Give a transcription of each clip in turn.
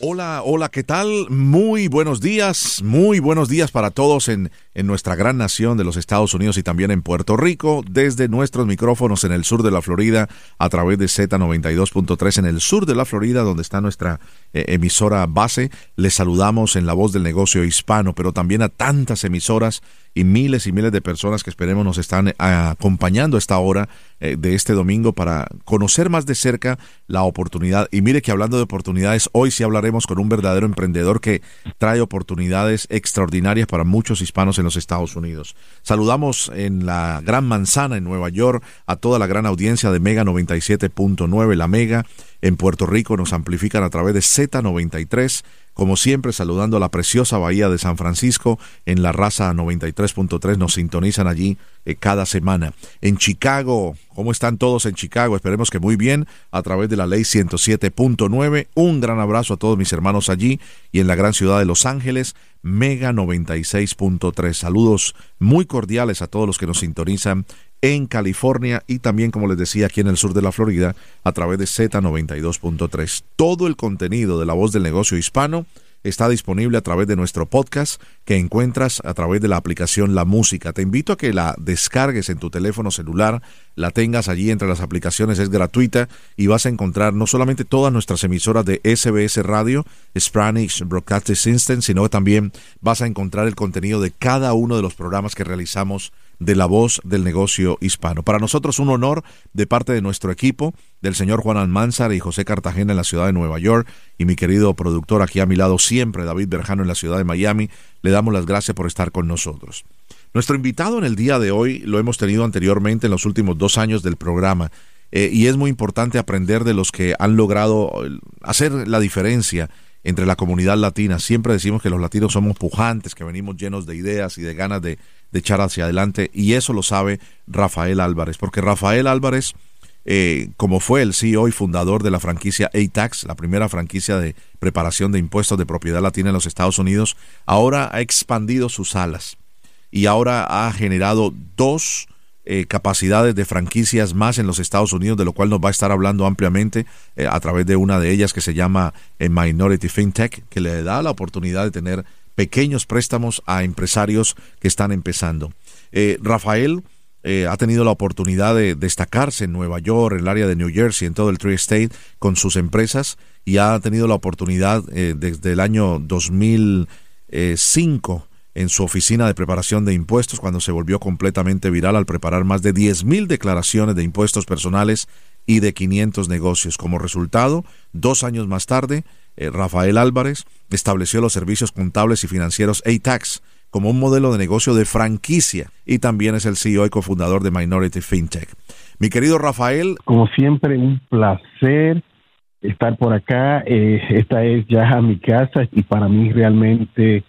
Hola, hola, ¿qué tal? Muy buenos días, muy buenos días para todos en, en, nuestra gran nación de los Estados Unidos y también en Puerto Rico, desde nuestros micrófonos en el sur de la Florida, a través de Z92.3 en el sur de la Florida, donde está nuestra eh, emisora base. Les saludamos en la voz del negocio hispano, pero también a tantas emisoras y miles y miles de personas que esperemos nos están eh, acompañando a esta hora eh, de este domingo para conocer más de cerca la oportunidad. Y mire que hablando de oportunidades, hoy sí hablaremos con un verdadero emprendedor que trae oportunidades extraordinarias para muchos hispanos en los Estados Unidos. Saludamos en la Gran Manzana, en Nueva York, a toda la gran audiencia de Mega 97.9, la Mega. En Puerto Rico nos amplifican a través de Z93 como siempre, saludando a la preciosa bahía de San Francisco, en la raza 93.3 nos sintonizan allí eh, cada semana. En Chicago, ¿cómo están todos en Chicago? Esperemos que muy bien, a través de la ley 107.9. Un gran abrazo a todos mis hermanos allí y en la gran ciudad de Los Ángeles, Mega 96.3. Saludos muy cordiales a todos los que nos sintonizan en California y también, como les decía, aquí en el sur de la Florida a través de Z92.3. Todo el contenido de la voz del negocio hispano está disponible a través de nuestro podcast que encuentras a través de la aplicación La Música. Te invito a que la descargues en tu teléfono celular, la tengas allí entre las aplicaciones, es gratuita y vas a encontrar no solamente todas nuestras emisoras de SBS Radio, Spanish Broadcasting System, sino también vas a encontrar el contenido de cada uno de los programas que realizamos de la voz del negocio hispano. Para nosotros un honor de parte de nuestro equipo, del señor Juan Almanzar y José Cartagena en la ciudad de Nueva York y mi querido productor aquí a mi lado siempre, David Berjano en la ciudad de Miami, le damos las gracias por estar con nosotros. Nuestro invitado en el día de hoy lo hemos tenido anteriormente en los últimos dos años del programa eh, y es muy importante aprender de los que han logrado eh, hacer la diferencia entre la comunidad latina. Siempre decimos que los latinos somos pujantes, que venimos llenos de ideas y de ganas de de echar hacia adelante y eso lo sabe Rafael Álvarez, porque Rafael Álvarez, eh, como fue el CEO y fundador de la franquicia ATAX, la primera franquicia de preparación de impuestos de propiedad latina en los Estados Unidos, ahora ha expandido sus alas y ahora ha generado dos eh, capacidades de franquicias más en los Estados Unidos, de lo cual nos va a estar hablando ampliamente eh, a través de una de ellas que se llama Minority FinTech, que le da la oportunidad de tener pequeños préstamos a empresarios que están empezando. Eh, Rafael eh, ha tenido la oportunidad de destacarse en Nueva York, en el área de New Jersey, en todo el Tri-State, con sus empresas y ha tenido la oportunidad eh, desde el año 2005 en su oficina de preparación de impuestos, cuando se volvió completamente viral al preparar más de 10.000 declaraciones de impuestos personales y de 500 negocios. Como resultado, dos años más tarde, eh, Rafael Álvarez estableció los servicios contables y financieros ATAX como un modelo de negocio de franquicia y también es el CEO y cofundador de Minority FinTech. Mi querido Rafael. Como siempre, un placer estar por acá. Eh, esta es ya mi casa y para mí realmente,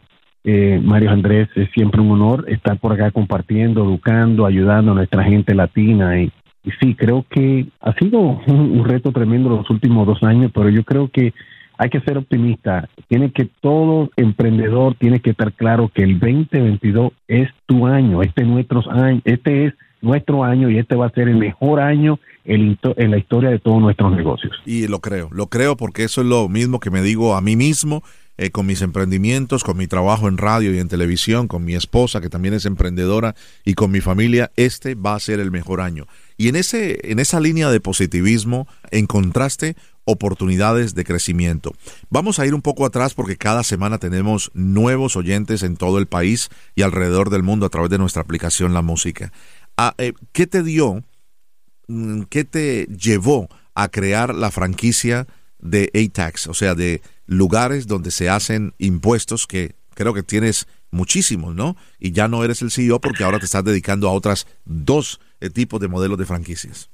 eh, Mario Andrés, es siempre un honor estar por acá compartiendo, educando, ayudando a nuestra gente latina. Y, y sí, creo que ha sido un reto tremendo los últimos dos años, pero yo creo que hay que ser optimista. Tiene que todo emprendedor tiene que estar claro que el 2022 es tu año, este, nuestros este es nuestro año y este va a ser el mejor año en, la historia de todos nuestros negocios. Y lo creo, lo creo porque eso es lo mismo que me digo a mí mismo. Eh, con mis emprendimientos, con mi trabajo en radio y en televisión, con mi esposa que también es emprendedora y con mi familia, este va a ser el mejor año. Y en ese en esa línea de positivismo encontraste oportunidades de crecimiento. Vamos a ir un poco atrás porque cada semana tenemos nuevos oyentes en todo el país y alrededor del mundo a través de nuestra aplicación La Música. Ah, eh, ¿Qué te dio, mm, qué te llevó a crear la franquicia de ATAX? O sea, de lugares donde se hacen impuestos que creo que tienes muchísimos, ¿no? Y ya no eres el CEO porque ahora te estás dedicando a otras dos eh, tipos de modelos de franquicias.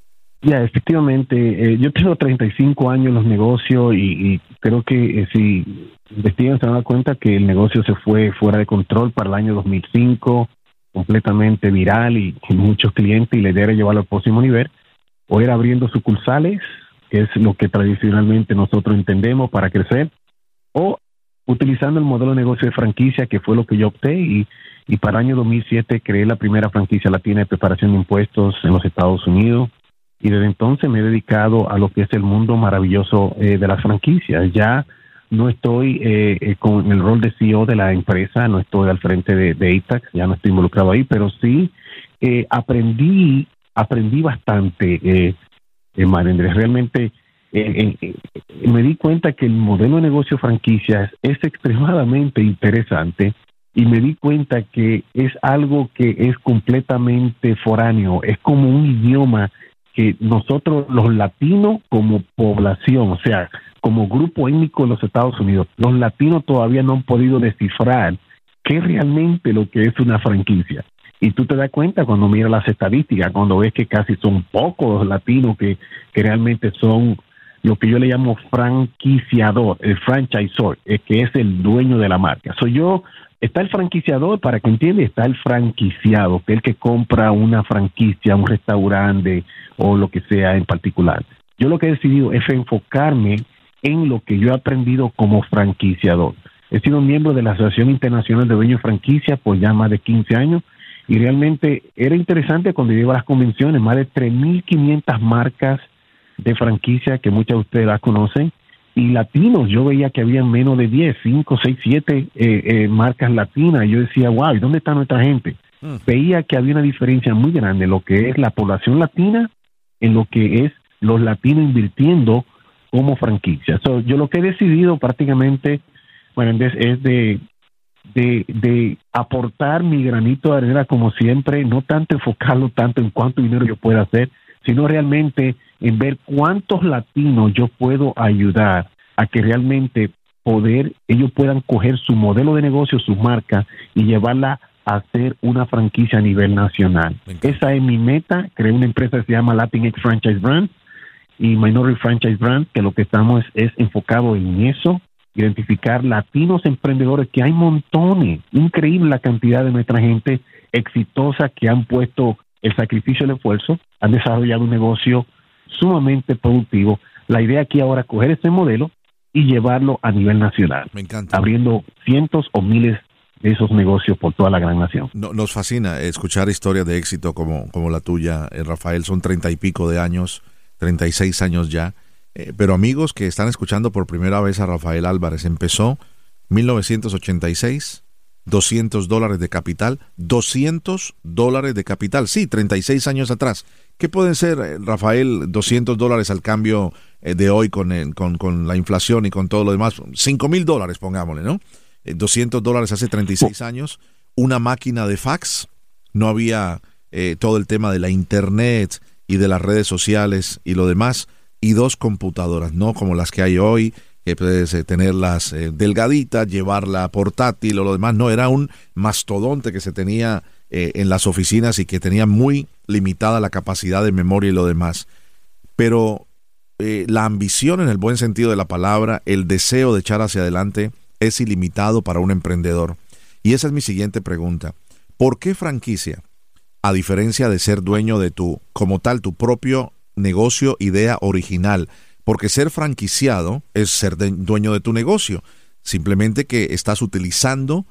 Ya, efectivamente, eh, yo tengo 35 años en los negocios y, creo que eh, si investigan se dan cuenta que el negocio se fue fuera de control para el año 2005, completamente viral y, muchos clientes y la idea era llevarlo al próximo nivel, o era abriendo sucursales, que es lo que tradicionalmente nosotros entendemos para crecer, o utilizando el modelo de negocio de franquicia, que fue lo que yo opté y, y para el año 2007 creé la primera franquicia latina de preparación de impuestos en los Estados Unidos y desde entonces me he dedicado a lo que es el mundo maravilloso eh, de las franquicias. Ya no estoy eh, eh, con el rol de CEO de la empresa, no estoy al frente de, de ITAX, ya no estoy involucrado ahí, pero sí aprendí aprendí bastante, eh, Realmente me di cuenta que el modelo de negocio franquicias es extremadamente interesante y me di cuenta que es algo que es completamente foráneo, es como un idioma que nosotros los latinos como población, o sea, como grupo étnico de los Estados Unidos, los latinos todavía no han podido descifrar qué realmente lo que es una franquicia. Y tú te das cuenta cuando miras las estadísticas, cuando ves que casi son pocos los latinos que, que realmente son lo que yo le llamo franquiciador, el franchisor, que es el dueño de la marca. Soy yo Está el franquiciador, para que entienda, está el franquiciado, que es el que compra una franquicia, un restaurante o lo que sea en particular. Yo lo que he decidido es enfocarme en lo que yo he aprendido como franquiciador. He sido miembro de la Asociación Internacional de Dueños Franquicia por ya más de 15 años y realmente era interesante cuando llego a las convenciones, más de 3.500 marcas de franquicia que muchas de ustedes las conocen y latinos. Yo veía que había menos de 10, 5, 6, 7 marcas latinas. Y yo decía, wow, ¿y dónde está nuestra gente? Mm. Veía que había una diferencia muy grande en lo que es la población latina, en lo que es los latinos invirtiendo como franquicia. yo lo que he decidido prácticamente, bueno, es de, de, de aportar mi granito de arena como siempre, no tanto enfocarlo tanto en cuánto dinero yo pueda hacer, sino realmente en ver cuántos latinos yo puedo ayudar a que realmente poder, ellos puedan coger su modelo de negocio, su marca y llevarla a hacer una franquicia a nivel nacional. Esa es mi meta. Creé una empresa que se llama Latinx Franchise Brand y Minority Franchise Brand, que lo que estamos es, enfocado en eso, identificar latinos emprendedores, que hay montones, increíble la cantidad de nuestra gente exitosa que han puesto el sacrificio, el esfuerzo, han desarrollado un negocio sumamente productivo. La idea aquí ahora es coger este modelo y llevarlo a nivel nacional. Me encanta. Abriendo cientos o miles de esos negocios por toda la gran nación. nos fascina escuchar historias de éxito como, como la tuya, eh, Rafael. Son treinta y pico de años, treinta y seis años ya. Eh, pero amigos que están escuchando por primera vez a Rafael Álvarez, empezó 1986 200 dólares de capital, 200 dólares de capital, sí, 36 años atrás. ¿Qué pueden ser, eh, Rafael, 200 dólares al cambio eh, de hoy con, con, la inflación y con todo lo demás? 5 mil dólares, pongámosle, ¿no? 200 eh, dólares hace 36 años, una máquina de fax, no había todo el tema de la internet y de las redes sociales y lo demás, y dos computadoras, no como las que hay hoy, que puedes eh, tenerlas eh, delgaditas, llevarla portátil o lo demás. No, era un mastodonte que se tenía eh, en las oficinas y que tenía muy limitada la capacidad de memoria y lo demás. Pero la ambición en el buen sentido de la palabra, el deseo de echar hacia adelante es ilimitado para un emprendedor. Y esa es mi siguiente pregunta. ¿Por qué franquicia? A diferencia de ser dueño de tu, como tal, tu propio negocio, idea original, porque ser franquiciado es ser dueño de tu negocio. Simplemente que estás utilizando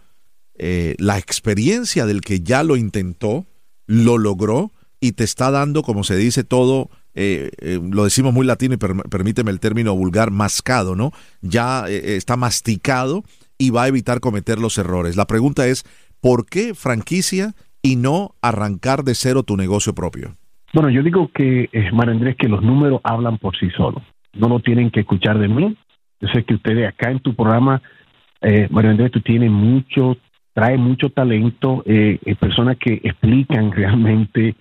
eh, la experiencia del que ya lo intentó, lo logró y te está dando, como se dice todo, eh, eh, lo decimos muy latino y permíteme el término vulgar, mascado, ¿no? Ya está masticado y va a evitar cometer los errores. La pregunta es, ¿por qué franquicia y no arrancar de cero tu negocio propio? Bueno, yo digo que, eh, Andrés, que los números hablan por sí solos no lo tienen que escuchar de mí. Yo sé que ustedes acá en tu programa, eh, Mario Andrés, tú tienes mucho, trae mucho talento, eh, eh, personas que explican realmente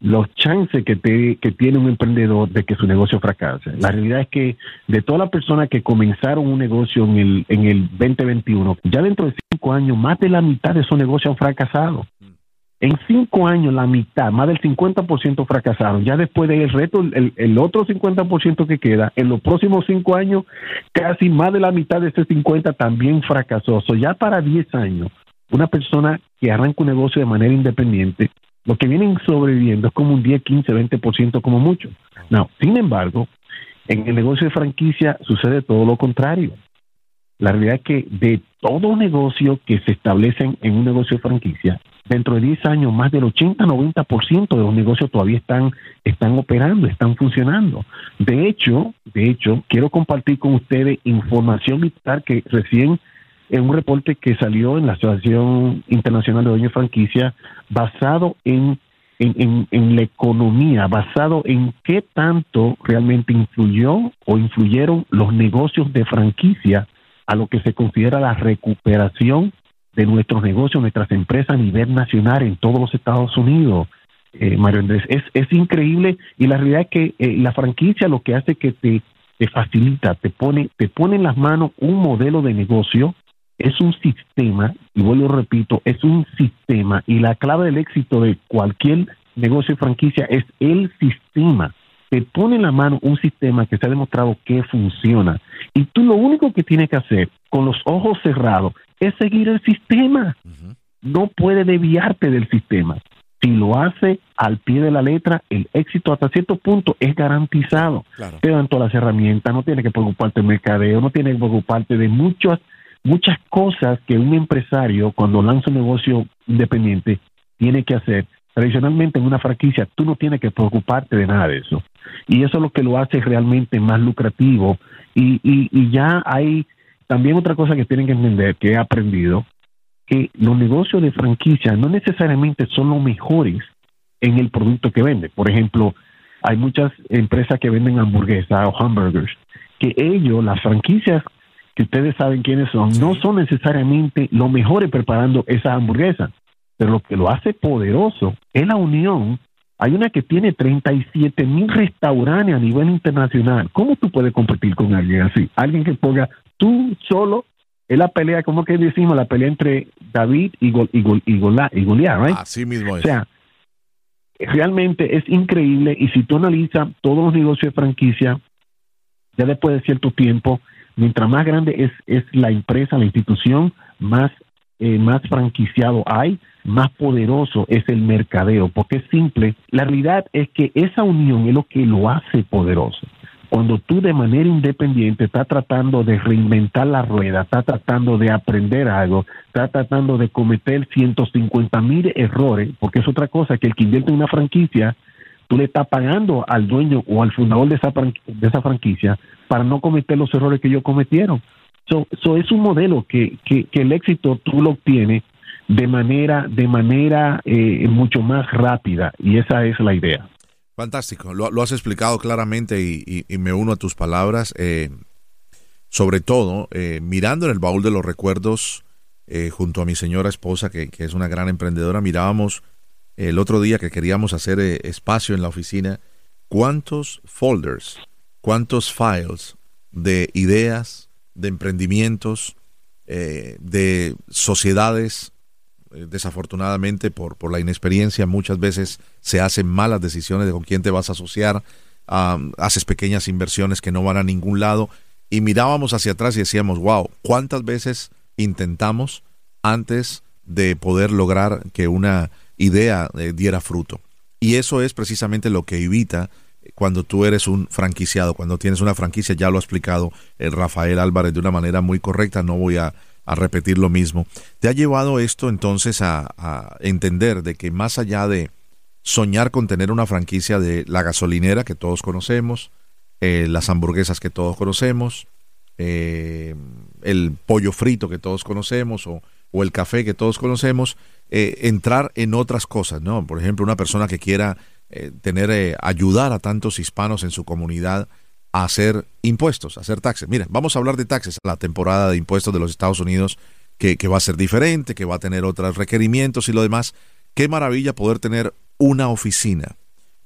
los chances que, te, que tiene un emprendedor de que su negocio fracase. La realidad es que de todas las personas que comenzaron un negocio en el, en el 2021, ya dentro de cinco años, más de la mitad de esos negocios han fracasado. En cinco años, la mitad, más del 50% fracasaron. Ya después del reto, el, el otro 50% que queda, en los próximos cinco años, casi más de la mitad de ese 50 también fracasó. So, ya para 10 años, una persona que arranca un negocio de manera independiente, lo que vienen sobreviviendo es como un 10, 15, 20% como mucho. No, sin embargo, en el negocio de franquicia sucede todo lo contrario. La realidad es que de todo negocio que se establece en un negocio de franquicia, dentro de 10 años más del 80-90% de los negocios todavía están, están operando, están funcionando. De hecho, de hecho, quiero compartir con ustedes información vital que recién en un reporte que salió en la Asociación Internacional de Dueños de Franquicia basado en, en, en, la economía, basado en qué tanto realmente influyó o influyeron los negocios de franquicia a lo que se considera la recuperación de nuestros negocios, nuestras empresas a nivel nacional en todos los Estados Unidos. Eh, Mario Andrés, es, es increíble y la realidad es que eh, la franquicia lo que hace es que te, te facilita, te pone, te pone en las manos un modelo de negocio, es un sistema, y vuelvo repito, es un sistema y la clave del éxito de cualquier negocio de franquicia es el sistema. Te pone en la mano un sistema que se ha demostrado que funciona. Y tú lo único que tienes que hacer con los ojos cerrados es seguir el sistema. No puede desviarte del sistema. Si lo hace al pie de la letra, el éxito hasta cierto punto es garantizado. Te dan todas las herramientas, no tiene que preocuparte del mercadeo, no tiene que preocuparte de muchas, muchas cosas que un empresario cuando lanza un negocio independiente tiene que hacer. Tradicionalmente en una franquicia tú no tienes que preocuparte de nada de eso. Y eso es lo que lo hace realmente más lucrativo. Y, y, y ya hay también otra cosa que tienen que entender, que he aprendido, que los negocios de franquicia no necesariamente son los mejores en el producto que venden. Por ejemplo, hay muchas empresas que venden hamburguesas o hamburgers, que ellos, las franquicias que ustedes saben quiénes son, no son necesariamente los mejores preparando esa hamburguesa, pero lo que lo hace poderoso es la unión hay una que tiene 37 mil restaurantes a nivel internacional. ¿Cómo tú puedes competir con alguien así? Alguien que ponga tú solo es la pelea, como que decimos, la pelea entre David y, Gol, y, Gol, y, Goliat, ¿right? Así mismo es. O sea, realmente es increíble y si tú analizas todos los negocios de franquicia, ya después de cierto tiempo, mientras más grande es, es la empresa, la institución, más, eh, más franquiciado hay, más poderoso es el mercadeo, porque es simple. La realidad es que esa unión es lo que lo hace poderoso. Cuando tú de manera independiente estás tratando de reinventar la rueda, estás tratando de aprender algo, estás tratando de cometer 150 mil errores, porque es otra cosa que el que invierte en una franquicia, tú le estás pagando al dueño o al fundador de esa, de esa franquicia para no cometer los errores que ellos cometieron. Eso es un modelo que, que, el éxito tú lo obtienes de manera, de manera eh, mucho más rápida y esa es la idea. Fantástico, lo, has explicado claramente y, me uno a tus palabras. Eh, sobre todo, eh, mirando en el baúl de los recuerdos, junto a mi señora esposa, que, que, es una gran emprendedora, mirábamos el otro día que queríamos hacer espacio en la oficina, cuántos folders, cuántos files de ideas, de emprendimientos, de sociedades eh, desafortunadamente por, por la inexperiencia muchas veces se hacen malas decisiones de con quién te vas a asociar, haces pequeñas inversiones que no van a ningún lado y mirábamos hacia atrás y decíamos, wow, ¿cuántas veces intentamos antes de poder lograr que una idea eh, diera fruto? Y eso es precisamente lo que evita cuando tú eres un franquiciado, cuando tienes una franquicia, ya lo ha explicado el Rafael Álvarez de una manera muy correcta, no voy a repetir lo mismo. ¿Te ha llevado esto entonces a, entender de que más allá de soñar con tener una franquicia de la gasolinera que todos conocemos, eh, las hamburguesas que todos conocemos, eh, el pollo frito que todos conocemos o, el café que todos conocemos, eh, entrar en otras cosas, ¿no? Por ejemplo, una persona que quiera tener, ayudar a tantos hispanos en su comunidad, hacer impuestos, hacer taxes. Mira, vamos a hablar de taxes, la temporada de impuestos de los Estados Unidos, que, va a ser diferente, que va a tener otros requerimientos y lo demás. Qué maravilla poder tener una oficina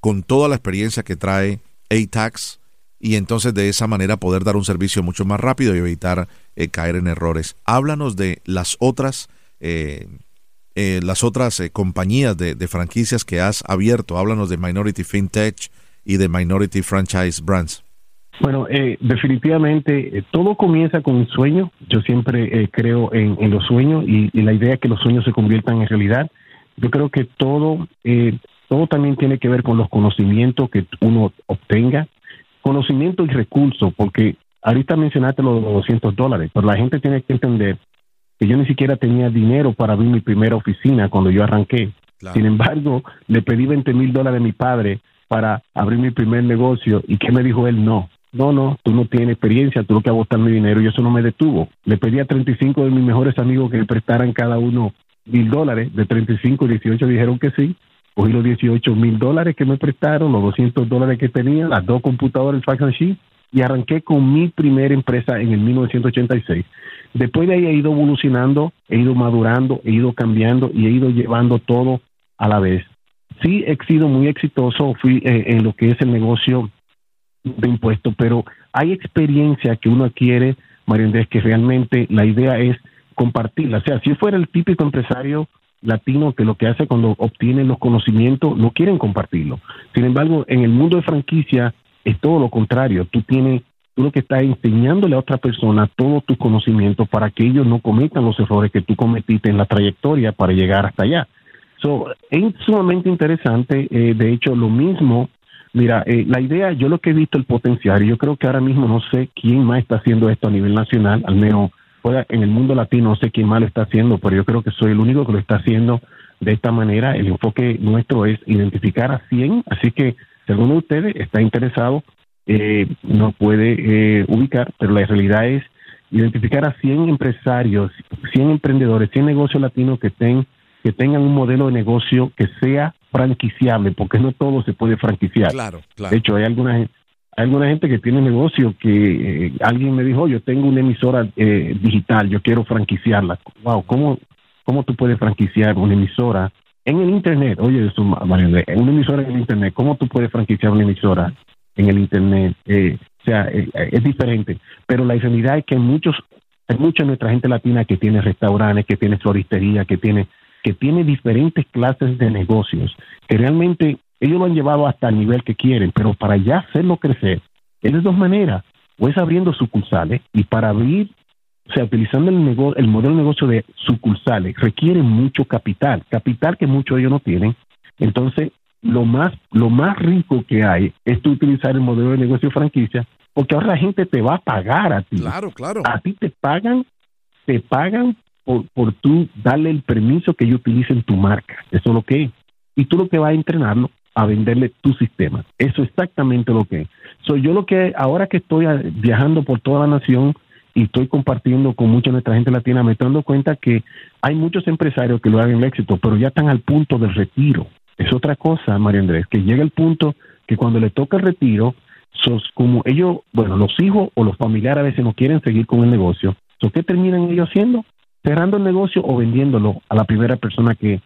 con toda la experiencia que trae A-Tax y entonces de esa manera poder dar un servicio mucho más rápido y evitar eh, caer en errores. Háblanos de las otras eh, eh, las otras compañías de, franquicias que has abierto? Háblanos de Minority FinTech y de Minority Franchise Brands. Bueno, definitivamente todo comienza con un sueño. Yo siempre creo en, los sueños y, y, la idea es que los sueños se conviertan en realidad. Yo creo que todo, todo también tiene que ver con los conocimientos que uno obtenga, conocimiento y recursos, porque ahorita mencionaste los 200 dólares, pero la gente tiene que entender que yo ni siquiera tenía dinero para abrir mi primera oficina cuando yo arranqué. Sin embargo, le pedí 20 mil dólares a mi padre para abrir mi primer negocio y ¿qué me dijo él? No, no, no, tú no tienes experiencia, tú lo que vas a botar mi dinero y eso no me detuvo. Le pedí a 35 de mis mejores amigos que me prestaran cada uno mil dólares, de 35 y 18 dijeron que sí, cogí los 18 mil dólares que me prestaron, los 200 dólares que tenía, las dos computadoras, el fax machine, y arranqué con mi primera empresa en el 1986. Después de ahí he ido evolucionando, he ido madurando, he ido cambiando y he ido llevando todo a la vez. Sí, he sido muy exitoso, fui eh, en lo que es el negocio de impuestos, pero hay experiencia que uno adquiere, María que realmente la idea es compartirla. O sea, si fuera el típico empresario latino que lo que hace cuando obtienen los conocimientos no quieren compartirlo. Sin embargo, en el mundo de franquicia es todo lo contrario. Tú tienes, lo que estás enseñándole a otra persona todos tus conocimientos para que ellos no cometan los errores que tú cometiste en la trayectoria para llegar hasta allá. So, es sumamente interesante. Eh, de hecho, lo mismo, mira, eh, la idea, yo lo que he visto el potencial, y yo creo que ahora mismo no sé quién más está haciendo esto a nivel nacional, al menos en el mundo latino, no sé quién más lo está haciendo, pero yo creo que soy el único que lo está haciendo de esta manera. El enfoque nuestro es identificar a 100, así que si alguno de ustedes está interesado, eh, nos puede eh, ubicar, pero la realidad es identificar a 100 empresarios, 100 emprendedores, 100 negocios latinos que, que tengan un modelo de negocio que sea franquiciable, porque no todo se puede franquiciar. Claro, claro. De hecho, hay algunas hay alguna gente que tiene negocio que eh, alguien me dijo, yo tengo una emisora eh, digital, yo quiero franquiciarla. Wow, ¿cómo, ¿cómo tú puedes franquiciar una emisora en el Internet? Oye, eso, una emisora en el Internet, ¿cómo tú puedes franquiciar una emisora en el Internet? Eh, o sea, es diferente. Pero la realidad es que muchos, hay mucha nuestra gente latina que tiene restaurantes, que tiene floristería, que tiene, que tiene diferentes clases de negocios, que realmente ellos lo han llevado hasta el nivel que quieren, pero para ya hacerlo crecer, es de dos maneras. O es abriendo sucursales y para abrir, o sea, utilizando el, el modelo de negocio de sucursales, requiere mucho capital, capital que muchos ellos no tienen. Entonces, lo más, lo más rico que hay es utilizar el modelo de negocio franquicia, porque ahora la gente te va a pagar a ti. Claro, claro. A ti te pagan, te pagan por, por tú darle el permiso que ellos utilicen tu marca. Eso es lo que es. Y tú lo que vas a entrenarlo a venderle tu sistema. Eso es exactamente lo que es. Soy yo lo que ahora que estoy viajando por toda la nación y estoy compartiendo con mucha de nuestra gente latina, me estoy dando cuenta que hay muchos empresarios que lo hagan el éxito, pero ya están al punto del retiro. Es otra cosa, María Andrés, que llega el punto que cuando le toca el retiro, sos como ellos, bueno, los hijos o los familiares a veces no quieren seguir con el negocio. ¿Qué terminan ellos haciendo? Cerrando el negocio o vendiéndolo a la primera persona que,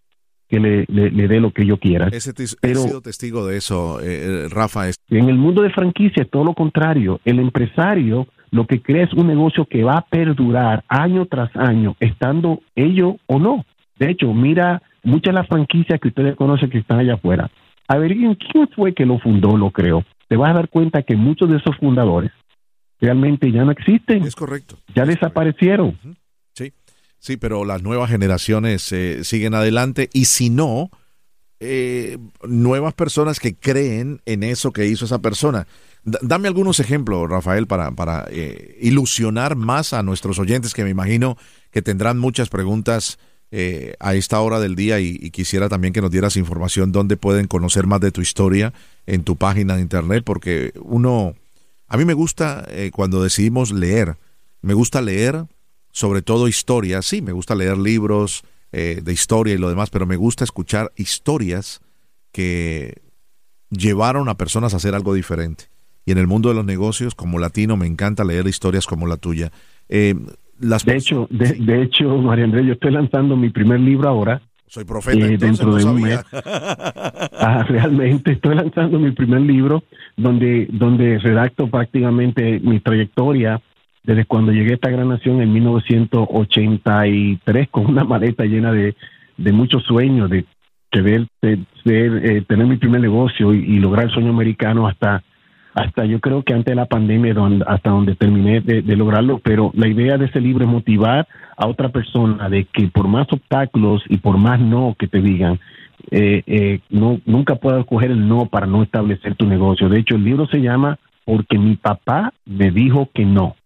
que le, dé lo que yo quiera. Ese he sido testigo de eso, eh, Rafa. En el mundo de franquicia es todo lo contrario. El empresario lo que crea es un negocio que va a perdurar año tras año, estando ello o no. De hecho, mira muchas de las franquicias que ustedes conocen que están allá afuera. Averigüen quién fue que lo fundó, lo creó. Te vas a dar cuenta que muchos de esos fundadores realmente ya no existen. Es correcto. Ya desaparecieron. Sí, pero las nuevas generaciones eh, siguen adelante y si no, eh, nuevas personas que creen en eso que hizo esa persona. dame algunos ejemplos, Rafael, para, para eh, ilusionar más a nuestros oyentes que me imagino que tendrán muchas preguntas a esta hora del día y, quisiera también que nos dieras información donde pueden conocer más de tu historia en tu página de internet, porque uno, a mí me gusta cuando decidimos leer, me gusta leer sobre todo historias. Sí, me gusta leer libros eh, de historia y lo demás, pero me gusta escuchar historias que llevaron a personas a hacer algo diferente. Y en el mundo de los negocios, como latino, me encanta leer historias como la tuya. Eh, las de hecho, de, hecho, María Andrés, yo estoy lanzando mi primer libro ahora. Soy profeta, eh, dentro de un mes. ah, realmente estoy lanzando mi primer libro donde donde redacto prácticamente mi trayectoria desde cuando llegué a esta gran nación en 1983 con una maleta llena de, de muchos sueños, de querer eh, tener mi primer negocio y, lograr el sueño americano hasta hasta yo creo que antes de la pandemia hasta donde terminé de, lograrlo, pero la idea de ese libro es motivar a otra persona de que por más obstáculos y por más no que te digan, eh, eh, no nunca puedas coger el no para no establecer tu negocio. De hecho, el libro se llama Porque mi papá me dijo que no.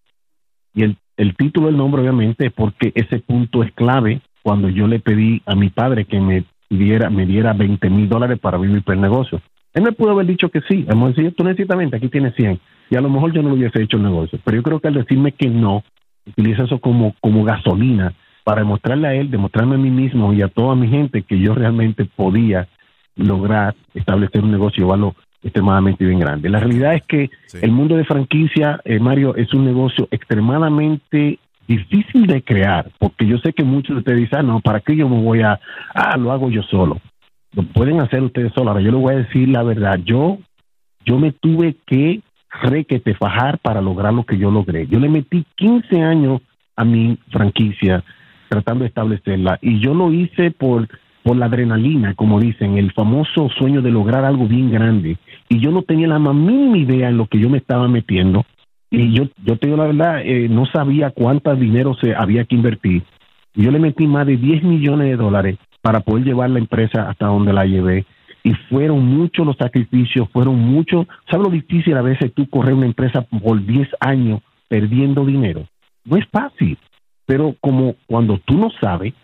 Y el, el título del nombre obviamente es porque ese punto es clave cuando yo le pedí a mi padre que me diera, me diera 20 mil dólares para vivir por el negocio. Él me pudo haber dicho que sí. Hemos dicho, tú necesitas 20, aquí tienes 100. Y a lo mejor yo no lo hubiese hecho el negocio. Pero yo creo que al decirme que no, utiliza eso como, como gasolina para demostrarle a él, demostrarme a mí mismo y a toda mi gente que yo realmente podía lograr establecer un negocio y llevarlo extremadamente bien grande. La realidad es que el mundo de franquicia, eh, Mario, es un negocio extremadamente difícil de crear, porque yo sé que muchos de ustedes dicen, ah, no, ¿para qué yo me voy a, ah, lo hago yo solo? Lo pueden hacer ustedes solos. Ahora, yo les voy a decir la verdad, yo, yo me tuve que requete fajar para lograr lo que yo logré. Yo le metí 15 años a mi franquicia tratando de establecerla y yo lo hice por por la adrenalina, como dicen, el famoso sueño de lograr algo bien grande. Y yo no tenía la más mínima idea en lo que yo me estaba metiendo. Y yo, yo te digo la verdad, eh, no sabía cuánto dinero se había que invertir. Yo le metí más de 10 millones de dólares para poder llevar la empresa hasta donde la llevé. Y fueron muchos los sacrificios, fueron muchos. ¿Sabes lo difícil a veces tú correr una empresa por 10 años perdiendo dinero? No es fácil, pero como cuando tú no sabes,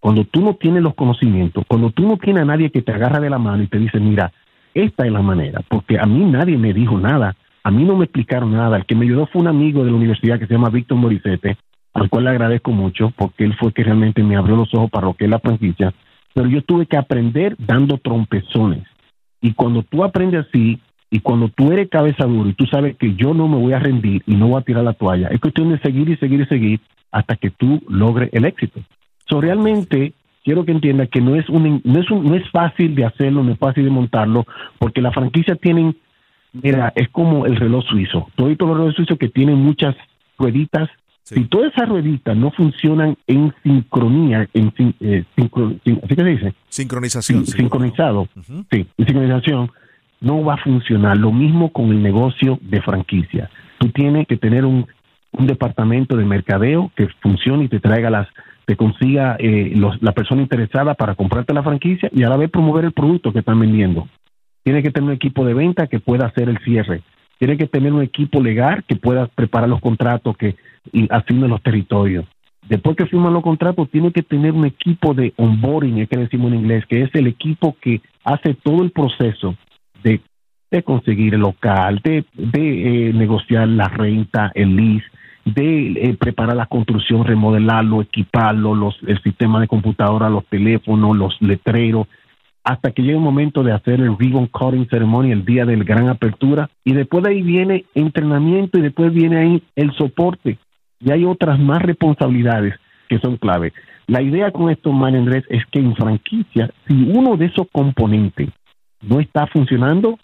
cuando tú no tienes los conocimientos, cuando tú no tienes a nadie que te agarra de la mano y te dice, mira, esta es la manera, porque a mí nadie me dijo nada a mí no me explicaron nada. El que me ayudó fue un amigo de la universidad que se llama Víctor Morisete, al cual le agradezco mucho porque él fue que realmente me abrió los ojos para lo que es la franquicia. Pero yo tuve que aprender dando trompezones. Y cuando tú aprendes así, y cuando tú eres cabeza dura y tú sabes que yo no me voy a rendir y no voy a tirar la toalla, es cuestión de seguir y seguir y seguir hasta que tú logres el éxito. So, realmente quiero que entiendas que no es, un, no, es no es fácil de hacerlo, no es fácil de montarlo, porque las franquicias tienen Mira, es como el reloj suizo. Todos los relojes suizos que tienen muchas rueditas, si todas esas rueditas no funcionan en sincronía, en eh, ¿así que se dice? Sincronización. Sincronizado. Sí, en sincronización, no va a funcionar. Lo mismo con el negocio de franquicia. Tú tienes que tener un, un departamento de mercadeo que funcione y te traiga las te consiga eh, la persona interesada para comprarte la franquicia y a la vez promover el producto que están vendiendo. Tiene que tener un equipo de venta que pueda hacer el cierre. Tiene que tener un equipo legal que pueda preparar los contratos que asignen los territorios. Después que firman los contratos, tiene que tener un equipo de onboarding, es que decimos en inglés, que es el equipo que hace todo el proceso de, conseguir el local, de, eh, negociar la renta, el lease, de eh, preparar la construcción, remodelarlo, equiparlo, los, el sistema de computadora, los teléfonos, los letreros, hasta que llegue un momento de hacer el ribbon cutting ceremony el día de la gran apertura y después de ahí viene entrenamiento y después viene ahí el soporte y hay otras más responsabilidades que son clave. La idea con esto, María Andrés, es que en franquicia, si uno de esos componentes no está funcionando,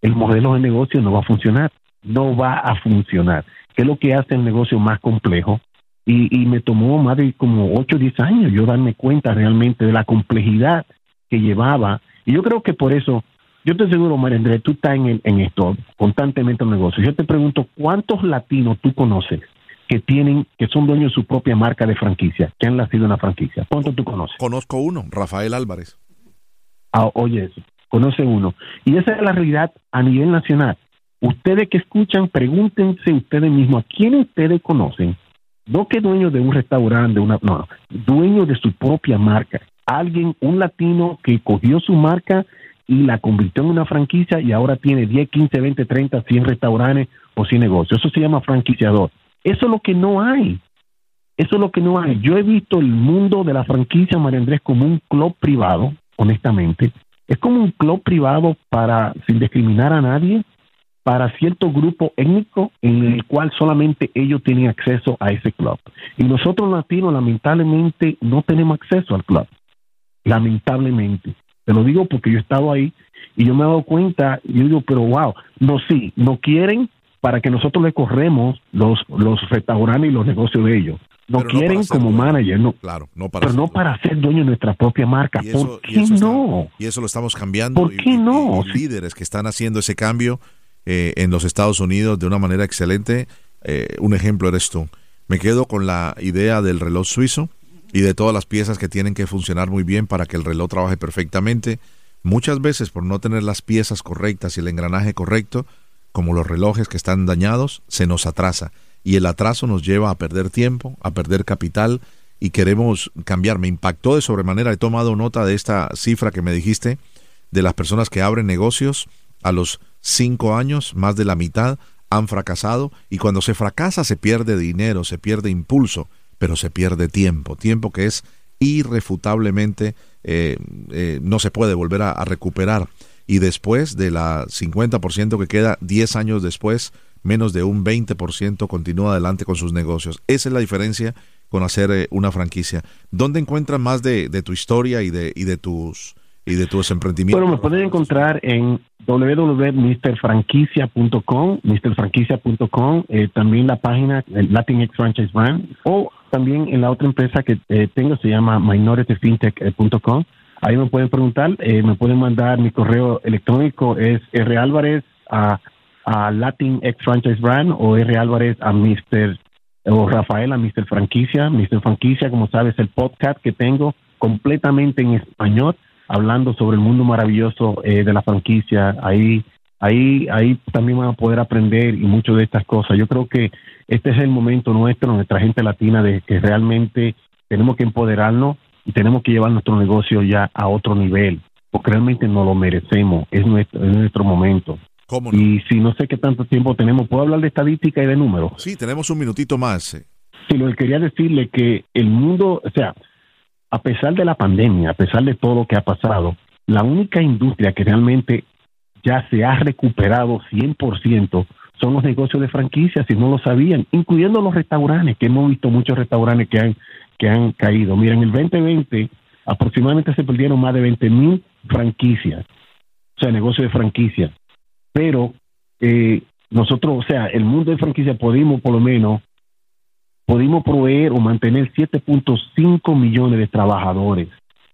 el modelo de negocio no va a funcionar, no va a funcionar, que es lo que hace el negocio más complejo. Y, y me tomó más de como 8 o 10 años yo darme cuenta realmente de la complejidad que llevaba. Y yo creo que por eso, yo te aseguro, María Andrés, tú estás en, en esto, constantemente en negocios. Yo te pregunto, ¿cuántos latinos tú conoces que tienen, que son dueños de su propia marca de franquicia, que han nacido en la franquicia? ¿Cuántos tú conoces? Conozco uno, Rafael Álvarez. Ah, oye, eso, conoce uno. Y esa es la realidad a nivel nacional. Ustedes que escuchan, pregúntense ustedes mismos, ¿a quién ustedes conocen? No que dueños de un restaurante, de una, no, dueños de su propia marca, alguien, un latino que cogió su marca y la convirtió en una franquicia y ahora tiene 10, 15, 20, 30, 100 restaurantes o 100 negocios. Eso se llama franquiciador. Eso es lo que no hay. Eso es lo que no hay. Yo he visto el mundo de la franquicia María Andrés como un club privado, honestamente. Es como un club privado para, sin discriminar a nadie, para cierto grupo étnico en el cual solamente ellos tienen acceso a ese club. Y nosotros latinos lamentablemente no tenemos acceso al club lamentablemente. Te lo digo porque yo he estado ahí y yo me he dado cuenta y yo digo, pero wow, no, sí, no quieren para que nosotros le corremos los, los restaurantes y los negocios de ellos. Nos quieren como manager, no. Claro, no para pero no para ser dueño de nuestra propia marca. ¿Por qué no? y eso lo estamos cambiando. ¿Por qué no? líderes que están haciendo ese cambio eh, en los Estados Unidos de una manera excelente. Eh, un ejemplo eres tú. Me quedo con la idea del reloj suizo y de todas las piezas que tienen que funcionar muy bien para que el reloj trabaje perfectamente. Muchas veces por no tener las piezas correctas y el engranaje correcto, como los relojes que están dañados, se nos atrasa. Y el atraso nos lleva a perder tiempo, a perder capital y queremos cambiar. Me impactó de sobremanera, he tomado nota de esta cifra que me dijiste, de las personas que abren negocios a los cinco años, más de la mitad han fracasado y cuando se fracasa se pierde dinero, se pierde impulso pero se pierde tiempo, tiempo que es irrefutablemente eh, eh, no se puede volver a, recuperar. Y después de la 50% que queda 10 años después, menos de un 20% continúa adelante con sus negocios. Esa es la diferencia con hacer eh, una franquicia. ¿Dónde encuentran más de, de, tu historia y de, y de tus y de tus emprendimientos? Bueno, me pueden encontrar en www.mrfranquicia.com, mrfranquicia.com, eh, también la página Latin X Franchise Brand, o también en la otra empresa que eh, tengo, se llama minorityfintech.com. Ahí me pueden preguntar, eh, me pueden mandar mi correo electrónico, es ralvarez a, a Latin X Franchise Brand o ralvarez a Mr. o Rafael a Mr. Franquicia. Mr. Franquicia, como sabes, el podcast que tengo completamente en español hablando sobre el mundo maravilloso eh, de la franquicia. Ahí, ahí, ahí también van a poder aprender y mucho de estas cosas. Yo creo que este es el momento nuestro, nuestra gente latina, de que realmente tenemos que empoderarnos y tenemos que llevar nuestro negocio ya a otro nivel, porque realmente no lo merecemos. Es nuestro, es nuestro momento. Y si no sé qué tanto tiempo tenemos, ¿puedo hablar de estadística y de números? Sí, tenemos un minutito más. Sí, lo que quería decirle que el mundo, o sea, a pesar de la pandemia, a pesar de todo lo que ha pasado, la única industria que realmente ya se ha recuperado 100% son los negocios de franquicias, si no lo sabían, incluyendo los restaurantes, que hemos visto muchos restaurantes que han, que han caído. Miren, en el 2020 aproximadamente se perdieron más de 20 mil franquicias, o sea, negocios de franquicias. Pero eh, nosotros, o sea, el mundo de franquicias pudimos por lo menos pudimos proveer o mantener 7.5 millones de trabajadores.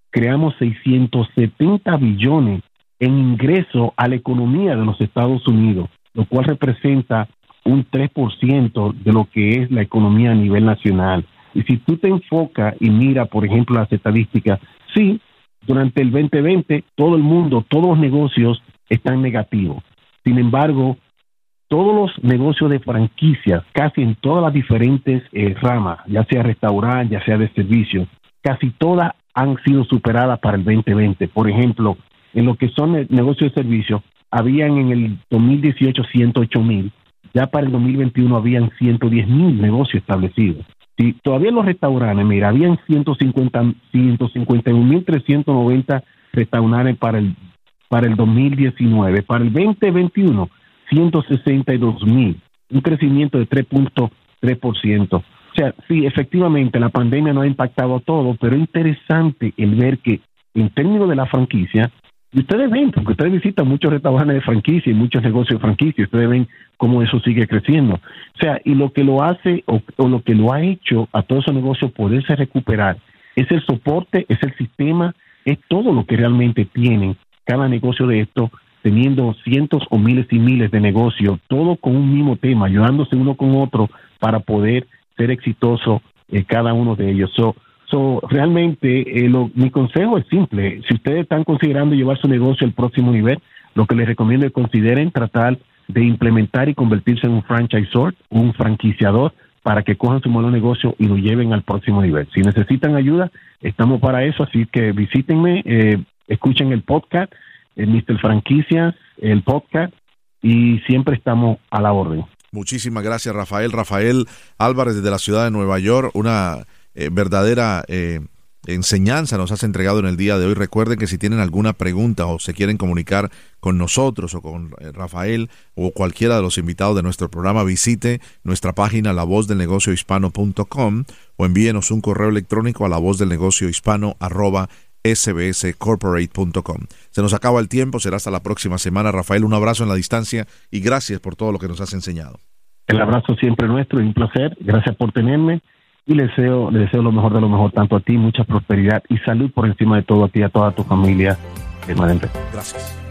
Creamos 670 billones en ingreso a la economía de los Estados Unidos, lo cual representa un 3% de lo que es la economía a nivel nacional. Y si tú te enfocas y mira, por ejemplo, las estadísticas, sí, durante el 2020 todo el mundo, todos los negocios están negativos. Sin embargo, todos los negocios de franquicias, casi en todas las diferentes eh, ramas, ya sea restaurante, ya sea de servicio, casi todas han sido superadas para el 2020. Por ejemplo, en lo que son negocios de servicio, habían en el 2018 108 mil, ya para el 2021 habían 110 mil negocios establecidos. Si todavía los restaurantes, mira, habían 150, 151.390 restaurantes para el, para el 2019. Para el 2021 162 mil, un crecimiento de 3.3%. O sea, sí, efectivamente, la pandemia no ha impactado a todo, pero es interesante el ver que en términos de la franquicia, y ustedes ven, porque ustedes visitan muchos restaurantes de franquicia y muchos negocios de franquicia, ustedes ven cómo eso sigue creciendo. O sea, y lo que lo hace o, o lo que lo ha hecho a todos esos negocios poderse recuperar es el soporte, es el sistema, es todo lo que realmente tienen cada negocio de esto teniendo cientos o miles y miles de negocios, todo con un mismo tema, ayudándose uno con otro para poder ser exitoso eh, cada uno de ellos. So, realmente eh, mi consejo es simple. Si ustedes están considerando llevar su negocio al próximo nivel, lo que les recomiendo es consideren tratar de implementar y convertirse en un franchisor, un franquiciador, para que cojan su modelo de negocio y lo lleven al próximo nivel. Si necesitan ayuda, estamos para eso, así que visítenme, eh, escuchen el podcast el Mr. Franquicias, el podcast, y siempre estamos a la orden. Muchísimas gracias, Rafael. Rafael Álvarez desde la ciudad de Nueva York, una eh, verdadera eh, enseñanza nos has entregado en el día de hoy. Recuerden que si tienen alguna pregunta o se quieren comunicar con nosotros o con eh, Rafael o cualquiera de los invitados de nuestro programa, visite nuestra página lavozdelnegociohispano.com o envíenos un correo electrónico a lavozdelnegociohispano arroba sbscorporate.com. Se nos acaba el tiempo, será hasta la próxima semana. Rafael, un abrazo en la distancia y gracias por todo lo que nos has enseñado. El abrazo siempre nuestro y un placer. Gracias por tenerme y le deseo, le deseo lo mejor de lo mejor tanto a ti, mucha prosperidad y salud por encima de todo a ti y a toda tu familia. Gracias.